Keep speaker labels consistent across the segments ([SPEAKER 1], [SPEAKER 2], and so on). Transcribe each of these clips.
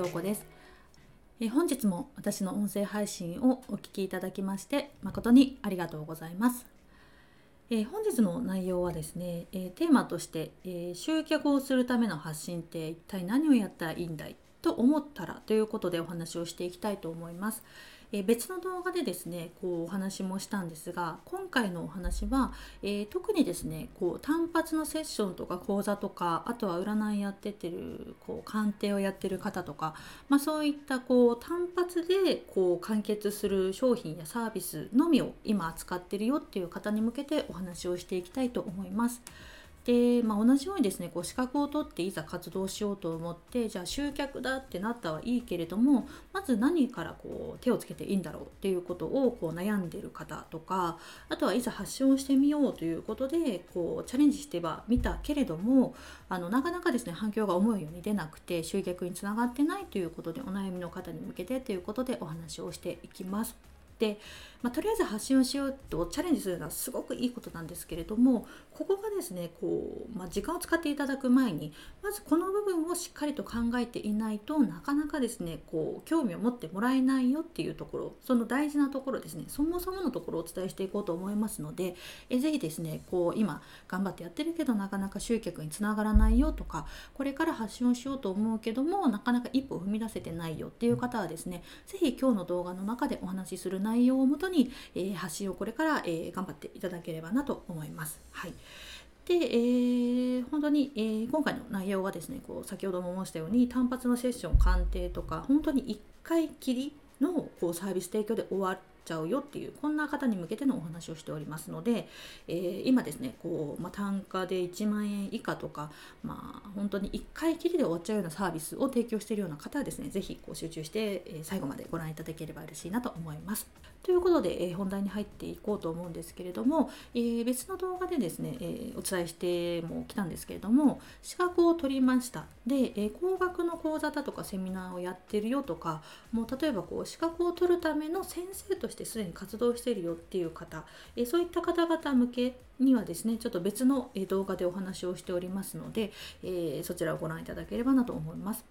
[SPEAKER 1] 京子です。え本日も私の音声配信をお聞きいただきまして誠にありがとうございます。え本日の内容はですね、えテーマとして、え集客をするための発信って一体何をやったらいいんだいと思ったらということでお話をしていきたいと思います。え別の動画でですねこうお話もしたんですが今回のお話は、えー、特にですねこう単発のセッションとか講座とかあとは占いやっててるこう鑑定をやってる方とか、まあ、そういったこう単発でこう完結する商品やサービスのみを今扱ってるよっていう方に向けてお話をしていきたいと思います。で、まあ、同じようにですねこう資格を取っていざ活動しようと思ってじゃあ集客だってなったはいいけれどもまず何からこう手をつけていいんだろうっていうことをこう悩んでいる方とかあとはいざ発信をしてみようということでこうチャレンジしてはみたけれどもあのなかなかですね反響が思うように出なくて集客につながってないということでお悩みの方に向けてということでお話をしていきます。で、まあ、とりあえず発信をしようとチャレンジするのはすごくいいことなんですけれどもここがですねこう、まあ、時間を使っていただく前にまずこの部分をしっかりと考えていないとなかなかですねこう興味を持ってもらえないよっていうところその大事なところですねそもそものところをお伝えしていこうと思いますのでえぜひですねこう今頑張ってやってるけどなかなか集客につながらないよとかこれから発信をしようと思うけどもなかなか一歩踏み出せてないよっていう方はですね是非今日の動画の中でお話しする内容をもとに、にえー、発信をこれから、えー、頑張っていただければなと思います。はいで、えー、本当に、えー、今回の内容はですねこう先ほども申したように単発のセッション鑑定とか本当に1回きりのこうサービス提供で終わちゃうよっていうこんな方に向けてのお話をしておりますので、えー、今ですねこう、まあ、単価で1万円以下とか、まあ、本当に1回きりで終わっちゃうようなサービスを提供しているような方はですね是非集中して、え、最後までご覧いただければ嬉しいなと思います。ということで、えー、本題に入っていこうと思うんですけれども、えー、別の動画でですね、えー、お伝えしてもきたんですけれども資格を取りましたで、え高額の講座だとかセミナーをやってるよとかもう例えばこう資格を取るための先生としてすでに活動しているよっていう方、えそういった方々向けにはですねちょっと別の動画でお話をしておりますので、えそちらをご覧いただければなと思います。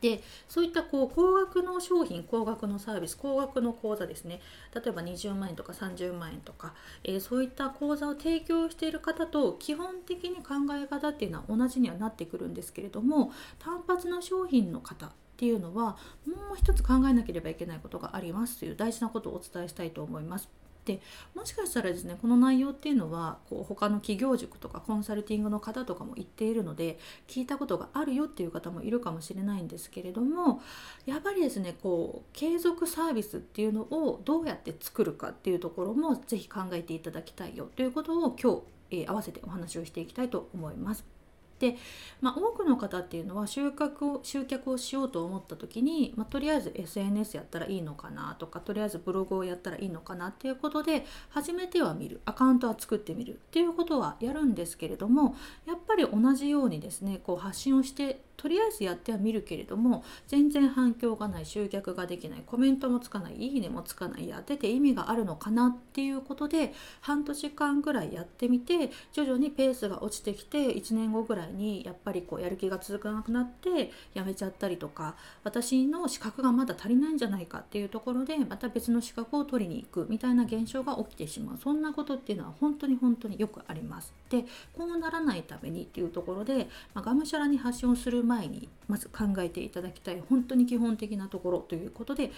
[SPEAKER 1] でそういったこう高額の商品高額のサービス高額の講座ですね例えば20万円とか30万円とか、えー、そういった講座を提供している方と基本的に考え方っていうのは同じにはなってくるんですけれども単発の商品の方っていうのはもう一つ考えなければいけないことがありますという大事なことをお伝えしたいと思います。でもしかしたらですねこの内容っていうのはこう他の企業塾とかコンサルティングの方とかも言っているので聞いたことがあるよっていう方もいるかもしれないんですけれどもやっぱりですねこう継続サービスっていうのをどうやって作るかっていうところも是非考えていただきたいよということを今日、えー、合わせてお話をしていきたいと思います。で、まあ、多くの方っていうのは集客を集客をしようと思った時に、まあ、とりあえず SNS やったらいいのかなとかとりあえずブログをやったらいいのかなっていうことで初めては見る。アカウントは作ってみるっていうことはやるんですけれどもやっぱり同じようにですねこう発信をしてとりあえずやってはみるけれども全然反響がない集客ができないコメントもつかないいいねもつかないやってて意味があるのかなっていうことで半年間ぐらいやってみて徐々にペースが落ちてきて1年後ぐらいにやっぱりこうやる気が続かなくなってやめちゃったりとか私の資格がまだ足りないんじゃないかっていうところでまた別の資格を取りに行くみたいな現象が起きてしまうそんなことっていうのは本当に本当によくあります。でこうならないためにっていうところで、まあ、がむしゃらに発信をする前にまず考えていただきたい本当に基本的なところということで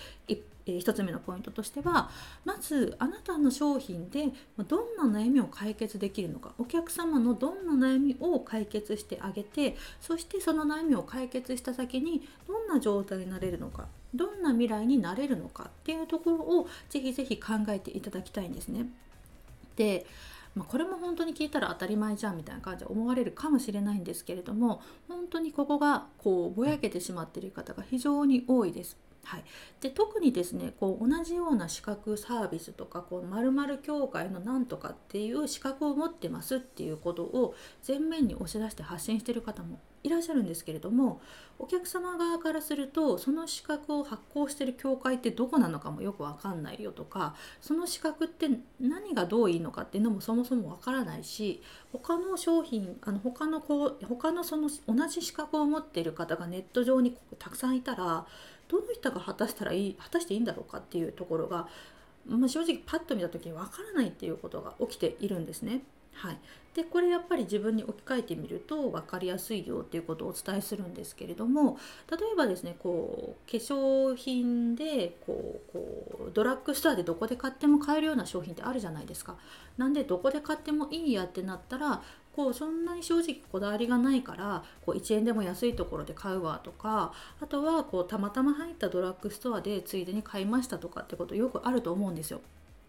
[SPEAKER 1] 1つ目のポイントとしてはまずあなたの商品でどんな悩みを解決できるのかお客様のどんな悩みを解決してあげてそしてその悩みを解決した先にどんな状態になれるのかどんな未来になれるのかっていうところをぜひぜひ考えていただきたいんですね。でまあ、これも本当に聞いたら当たり前じゃんみたいな感じで思われるかもしれないんですけれども本当にここがこうぼやけてしまっている方が非常に多いです。はい、で特にですねこう同じような資格サービスとかこう〇〇協会のなんとかっていう資格を持ってますっていうことを前面に押し出して発信してる方もいらっしゃるんですけれどもお客様側からするとその資格を発行してる協会ってどこなのかもよく分かんないよとかその資格って何がどういいのかっていうのもそもそも分からないし他の商品あの他のこう他のその同じ資格を持っている方がネット上にたくさんいたらどの人が果たしたらいい果たしていいんだろうかっていうところが、まあ、正直パッと見た時に分からないっていうことが起きているんですね。はい、でこれやっぱり自分に置き換えてみると分かりやすいよっていうことをお伝えするんですけれども例えばですねこう化粧品でこうこうドラッグストアでどこで買っても買えるような商品ってあるじゃないですか。なんでどこで買ってもいいやってなったらこうそんなに正直こだわりがないからこう1円でも安いところで買うわとかあとはこうたまたま入ったドラッグストアでついでに買いましたとかってことよくあると思うんですよ。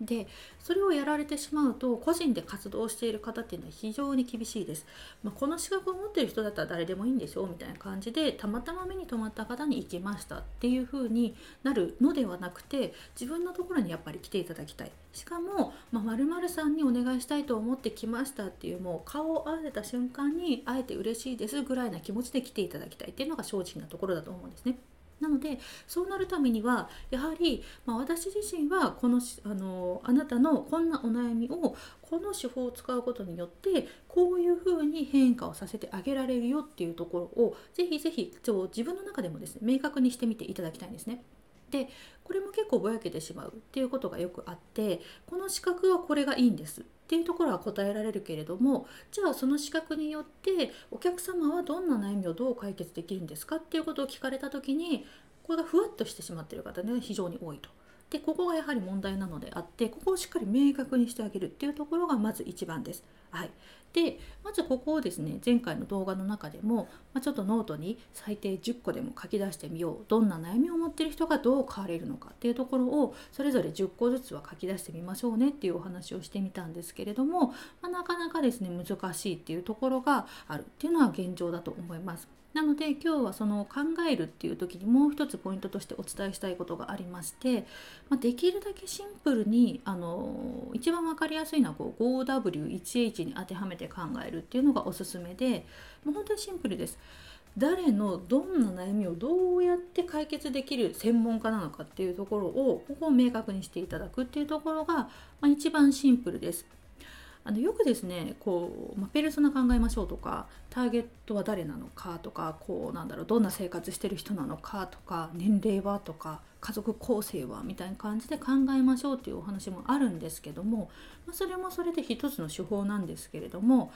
[SPEAKER 1] でそれをやられてしまうと個人で活動している方っていうのは非常に厳しいです、まあ、この資格を持ってる人だったら誰でもいいんでしょうみたいな感じでたまたま目に留まった方に行きましたっていう風になるのではなくて自分のところにやっぱり来ていただきたいしかもまる、まるさんにお願いしたいと思って来ましたっていうもう顔を合わせた瞬間にあえて嬉しいですぐらいな気持ちで来ていただきたいっていうのが正直なところだと思うんですね。なのでそうなるためにはやはり、まあ、私自身はこのあのあなたのこんなお悩みをこの手法を使うことによってこういうふうに変化をさせてあげられるよっていうところをぜひぜひ自分の中でもですね明確にしてみていただきたいんですね。でこれも結構ぼやけてしまうっていうことがよくあってこの資格はこれがいいんですっていうところは答えられるけれどもじゃあその資格によってお客様はどんな悩みをどう解決できるんですかっていうことを聞かれた時にこれがふわっとしてしまってる方ね非常に多いと。でここがやはり問題なのであってここをしっかり明確にしてあげるっていうところがまず一番です。はい、でまずここをですね前回の動画の中でも、まあ、ちょっとノートに最低10個でも書き出してみようどんな悩みを持ってる人がどう変われるのかっていうところをそれぞれ10個ずつは書き出してみましょうねっていうお話をしてみたんですけれども、まあ、なかなかですね難しいっていうところがあるっていうのは現状だと思います。なので今日はその考えるっていう時にもう一つポイントとしてお伝えしたいことがありまして、まあ、できるだけシンプルにあの一番分かりやすいのはこう 5W1H に当てはめて考えるっていうのがおすすめでもう本当にシンプルです。誰のどんな悩みをどうやって解決できる専門家なのかっていうところをここを明確にしていただくっていうところが、まあ、一番シンプルです。あのよくですねこう、まあ、ペルソナ考えましょうとかターゲットは誰なのかとかこうなんだろうどんな生活してる人なのかとか年齢はとか家族構成はみたいな感じで考えましょうっていうお話もあるんですけども、まあ、それもそれで一つの手法なんですけれども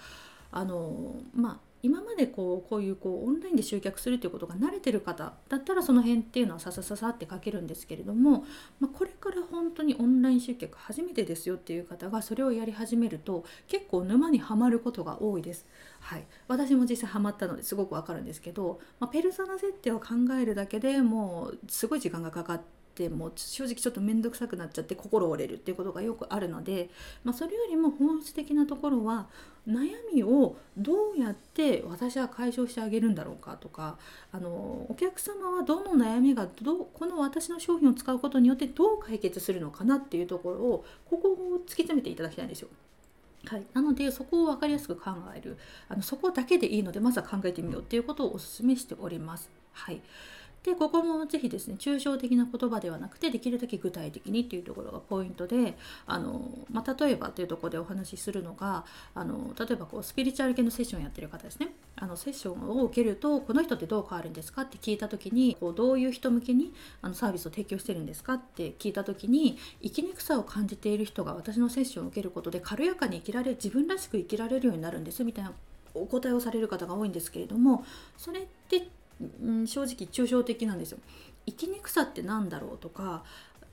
[SPEAKER 1] あのまあ今までこうこういうこうオンラインで集客するということが慣れてる方だったらその辺っていうのはささささって書けるんですけれども、まあ、これから本当にオンライン集客初めてですよっていう方がそれをやり始めると結構沼にはまることが多いです。はい、私も実際ハマったのですごくわかるんですけど、まあ、ペルソナ設定を考えるだけでもうすごい時間がかかって。っても正直ちょっと面倒くさくなっちゃって心折れるっていうことがよくあるので、まあ、それよりも本質的なところは悩みをどうやって私は解消してあげるんだろうかとかあのお客様はどの悩みがどこの私の商品を使うことによってどう解決するのかなっていうところをここを突き詰めていただきたいんですよ。はい、なのでそこを分かりやすく考えるあのそこだけでいいのでまずは考えてみようっていうことをお勧めしております。はいでここもぜひですね抽象的な言葉ではなくてできるだけ具体的にっていうところがポイントであの、まあ、例えばというところでお話しするのがあの例えばこうスピリチュアル系のセッションやってる方ですね。あのセッションを受けるとこの人ってどう変わるんですかって聞いた時にこうどういう人向けにあのサービスを提供してるんですかって聞いた時に生きにくさを感じている人が私のセッションを受けることで軽やかに生きられ自分らしく生きられるようになるんですみたいなお答えをされる方が多いんですけれどもそれってうん、正直抽象的なんですよ。生きにくさって何だろうとか、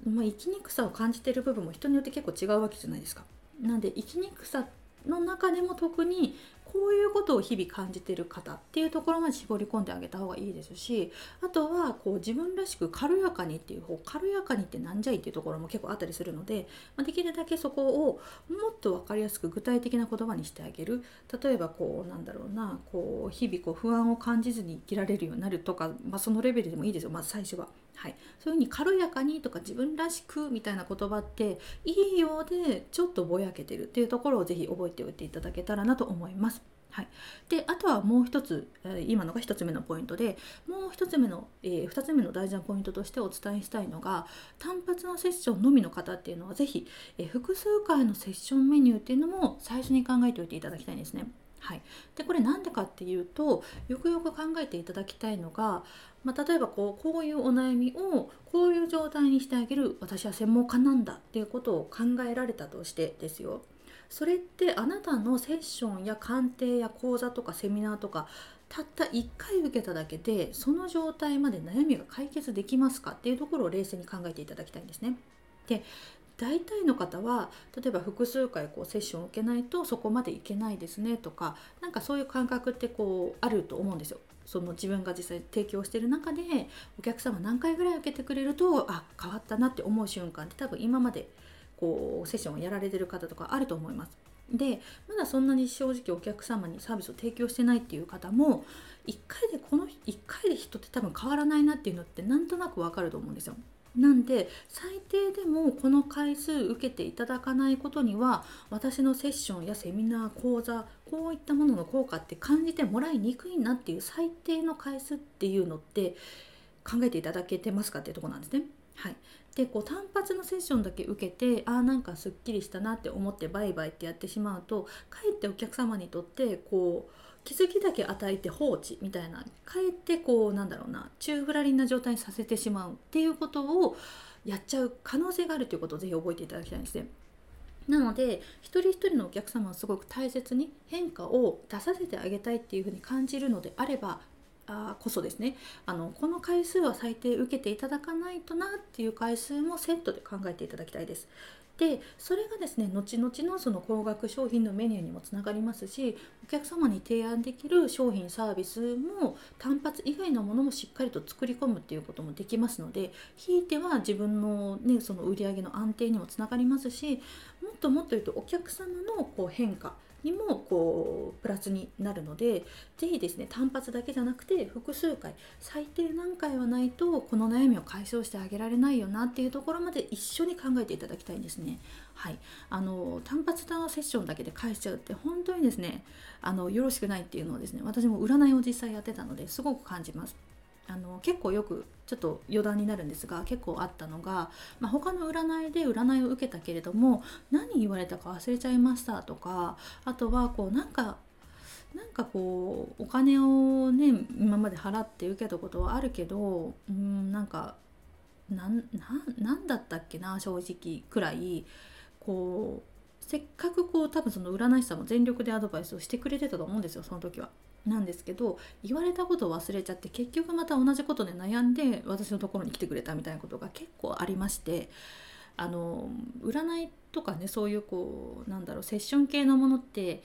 [SPEAKER 1] まあ、生きにくさを感じてる部分も人によって結構違うわけじゃないですか。なんで生きにくさの中でも特にこういうことを日々感じてる方っていうところまで絞り込んであげた方がいいですしあとはこう自分らしく軽やかにっていう方軽やかにってなんじゃいっていうところも結構あったりするので、ま、できるだけそこをもっと分かりやすく具体的な言葉にしてあげる例えばこうなんだろうなこう日々こう不安を感じずに生きられるようになるとか、まあ、そのレベルでもいいですよまず最初は。はい、そういうふうに軽やかにとか自分らしくみたいな言葉っていいようでちょっとぼやけてるっていうところをぜひ覚えておいていただけたらなと思います。はい、であとはもう一つ、今のが1つ目のポイントでもう1つ目の、えー、2つ目の大事なポイントとしてお伝えしたいのが単発のセッションのみの方っていうのは是非、えー、複数回のセッションメニューっていうのも最初に考えておいていただきたいんですね。はい、でこれ何でかっていうとよくよく考えていただきたいのが、まあ、例えばこうこういうお悩みをこういう状態にしてあげる私は専門家なんだっていうことを考えられたとしてですよそれってあなたのセッションや鑑定や講座とかセミナーとかたった1回受けただけでその状態まで悩みが解決できますかっていうところを冷静に考えていただきたいんですね。で大体の方は例えば複数回こうセッションを受けないとそこまでいけないですねとかなんかそういう感覚ってこうあると思うんですよ。その自分が実際提供してる中でお客様何回ぐらい受けてくれるとあ変わったなって思う瞬間って多分今までこうセッションをやられてる方とかあると思います。でまだそんなに正直お客様にサービスを提供してないっていう方も1回でこの1回で人って多分変わらないなっていうのってなんとなくわかると思うんですよ。なんで最低でもこの回数受けていただかないことには私のセッションやセミナー講座こういったものの効果って感じてもらいにくいなっていう最低の回数っていうのって考えていただけてますかっていうとこなんですね。はい、でこう単発のセッションだけ受けてあなんかすっきりしたなって思ってバイバイってやってしまうとかえってお客様にとってこう気づきだけ与えて放置みたいなかえってこうなんだろうな宙ぶらりんな状態にさせてしまうっていうことをやっちゃう可能性があるということをぜひ覚えていただきたいんですね。なので一人一人のお客様をすごく大切に変化を出させてあげたいっていうふうに感じるのであればあこそですねあのこの回数は最低受けていただかないとなっていう回数もセットで考えていただきたいです。でそれがですね後々のその高額商品のメニューにもつながりますしお客様に提案できる商品サービスも単発以外のものもしっかりと作り込むっていうこともできますのでひいては自分の,、ね、その売り上げの安定にもつながりますしもっともっと言うとお客様のこう変化にもこうプラスになるので是非ですね単発だけじゃなくて複数回最低何回はないとこの悩みを解消してあげられないよなっていうところまで一緒に考えていただきたいんですね。はい、あの単発なセッションだけで返しちゃうって本当にですねあのよろしくないっていうのをですね私も占いを実際やってたのですごく感じます。あの結構よくちょっと余談になるんですが結構あったのが、まあ、他の占いで占いを受けたけれども何言われたか忘れちゃいましたとかあとはこうなんかなんかこうお金をね今まで払って受けたことはあるけどうんなんかなんなんだったっけな正直くらいこうせっかくこう多分その占い師さんも全力でアドバイスをしてくれてたと思うんですよその時は。なんですけど言われたことを忘れちゃって結局また同じことで悩んで私のところに来てくれたみたいなことが結構ありましてあの占いとかねそういうこうなんだろうセッション系のものって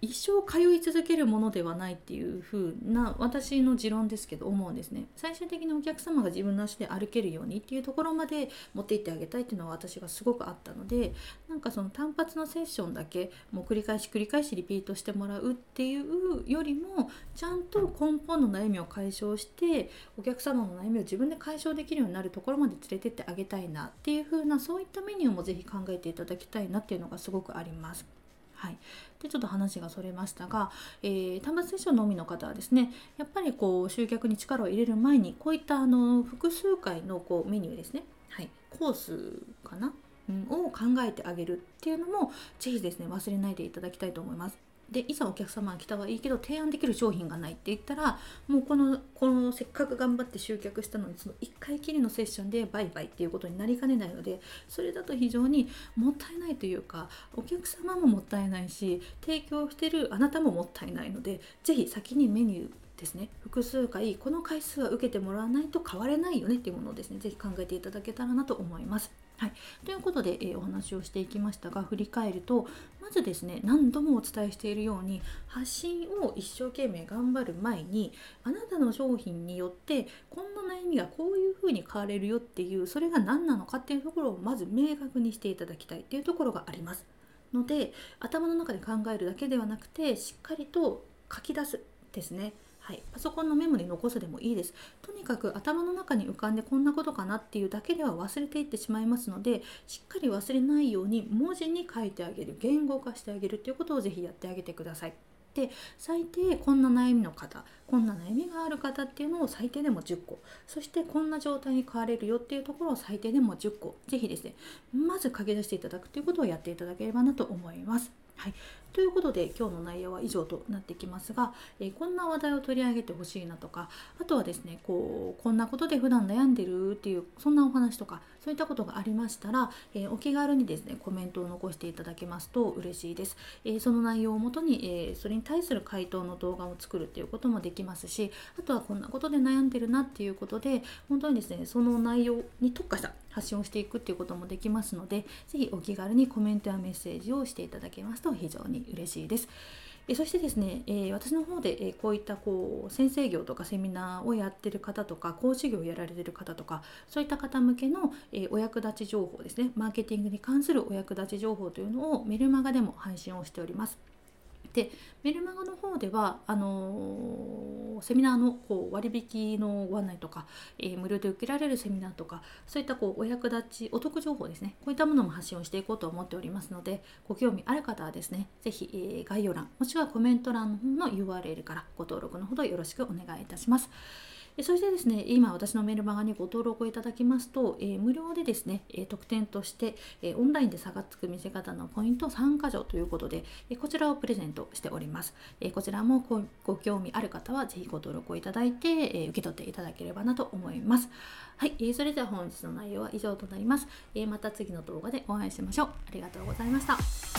[SPEAKER 1] 一生通い続けるものではないっていう風な私の持論ですけど思うんですね最終的にお客様が自分の足で歩けるようにっていうところまで持っていってあげたいっていうのは私がすごくあったのでなんかその単発のセッションだけもう繰り返し繰り返しリピートしてもらうっていうよりもちゃんと根本の悩みを解消してお客様の悩みを自分で解消できるようになるところまで連れてってあげたいなっていう風なそういったメニューも是非考えていただきたいなっていうのがすごくあります。はい、でちょっと話がそれましたが、えー、端末セッションのみの方はですねやっぱりこう集客に力を入れる前にこういったあの複数回のこうメニューですね、はい、コースかな、うん、を考えてあげるっていうのもぜひですね忘れないでいただきたいと思います。でいざお客様が来たはいいけど提案できる商品がないって言ったらもうこのこのせっかく頑張って集客したのにその1回きりのセッションでバイバイっていうことになりかねないのでそれだと非常にもったいないというかお客様ももったいないし提供してるあなたももったいないので是非先にメニューですね複数回この回数は受けてもらわないと変われないよねっていうものをですね是非考えていただけたらなと思います。はい、ということで、えー、お話をしていきましたが振り返るとまずですね何度もお伝えしているように発信を一生懸命頑張る前にあなたの商品によってこんな悩みがこういうふうに変われるよっていうそれが何なのかっていうところをまず明確にしていただきたいっていうところがあります。ので頭の中で考えるだけではなくてしっかりと書き出すですね。はい、パソコンのメモに残すでもいいです。とにかく頭の中に浮かんでこんなことかなっていうだけでは忘れていってしまいますのでしっかり忘れないように文字に書いてあげる言語化してあげるっていうことをぜひやってあげてください。で最低こんな悩みの方こんな悩みがある方っていうのを最低でも10個そしてこんな状態に変われるよっていうところを最低でも10個ぜひですねまず書き出していただくということをやっていただければなと思います。はい、ということで今日の内容は以上となってきますが、え、こんな話題を取り上げてほしいなとかあとはですねこうこんなことで普段悩んでるっていうそんなお話とかそういったことがありましたら、え、お気軽にですねコメントを残していただけますと嬉しいです、え、その内容をもとに、えそれに対する回答の動画を作るっていうこともできますしあとはこんなことで悩んでるなっていうことで本当にですねその内容に特化した発信をしていくっていうこともできますので是非お気軽にコメントやメッセージをしていただけますと非常に嬉しいです。えそしてですね、え、私の方で、え、こういったこう先生業とかセミナーをやってる方とか講師業をやられてる方とかそういった方向けの、え、お役立ち情報ですねマーケティングに関するお役立ち情報というのをメルマガでも配信をしております。でメルマガの方ではあの、セミナーのこう割引のご案内とか、えー、無料で受けられるセミナーとかそういったこうお役立ちお得情報ですねこういったものも発信をしていこうと思っておりますのでご興味ある方はですね是非、えー、概要欄もしくはコメント欄の方の URL からご登録のほどよろしくお願いいたします。そしてですね、今私のメルマガにご登録をいただきますと、え、無料でですね、え、特典として、え、オンラインで差がつく見せ方のポイント3箇条ということで、えこちらをプレゼントしております。えこちらもご興味ある方はぜひご登録をいただいて、え受け取っていただければなと思います。はい、えそれでは本日の内容は以上となります。えまた次の動画でお会いしましょう。ありがとうございました。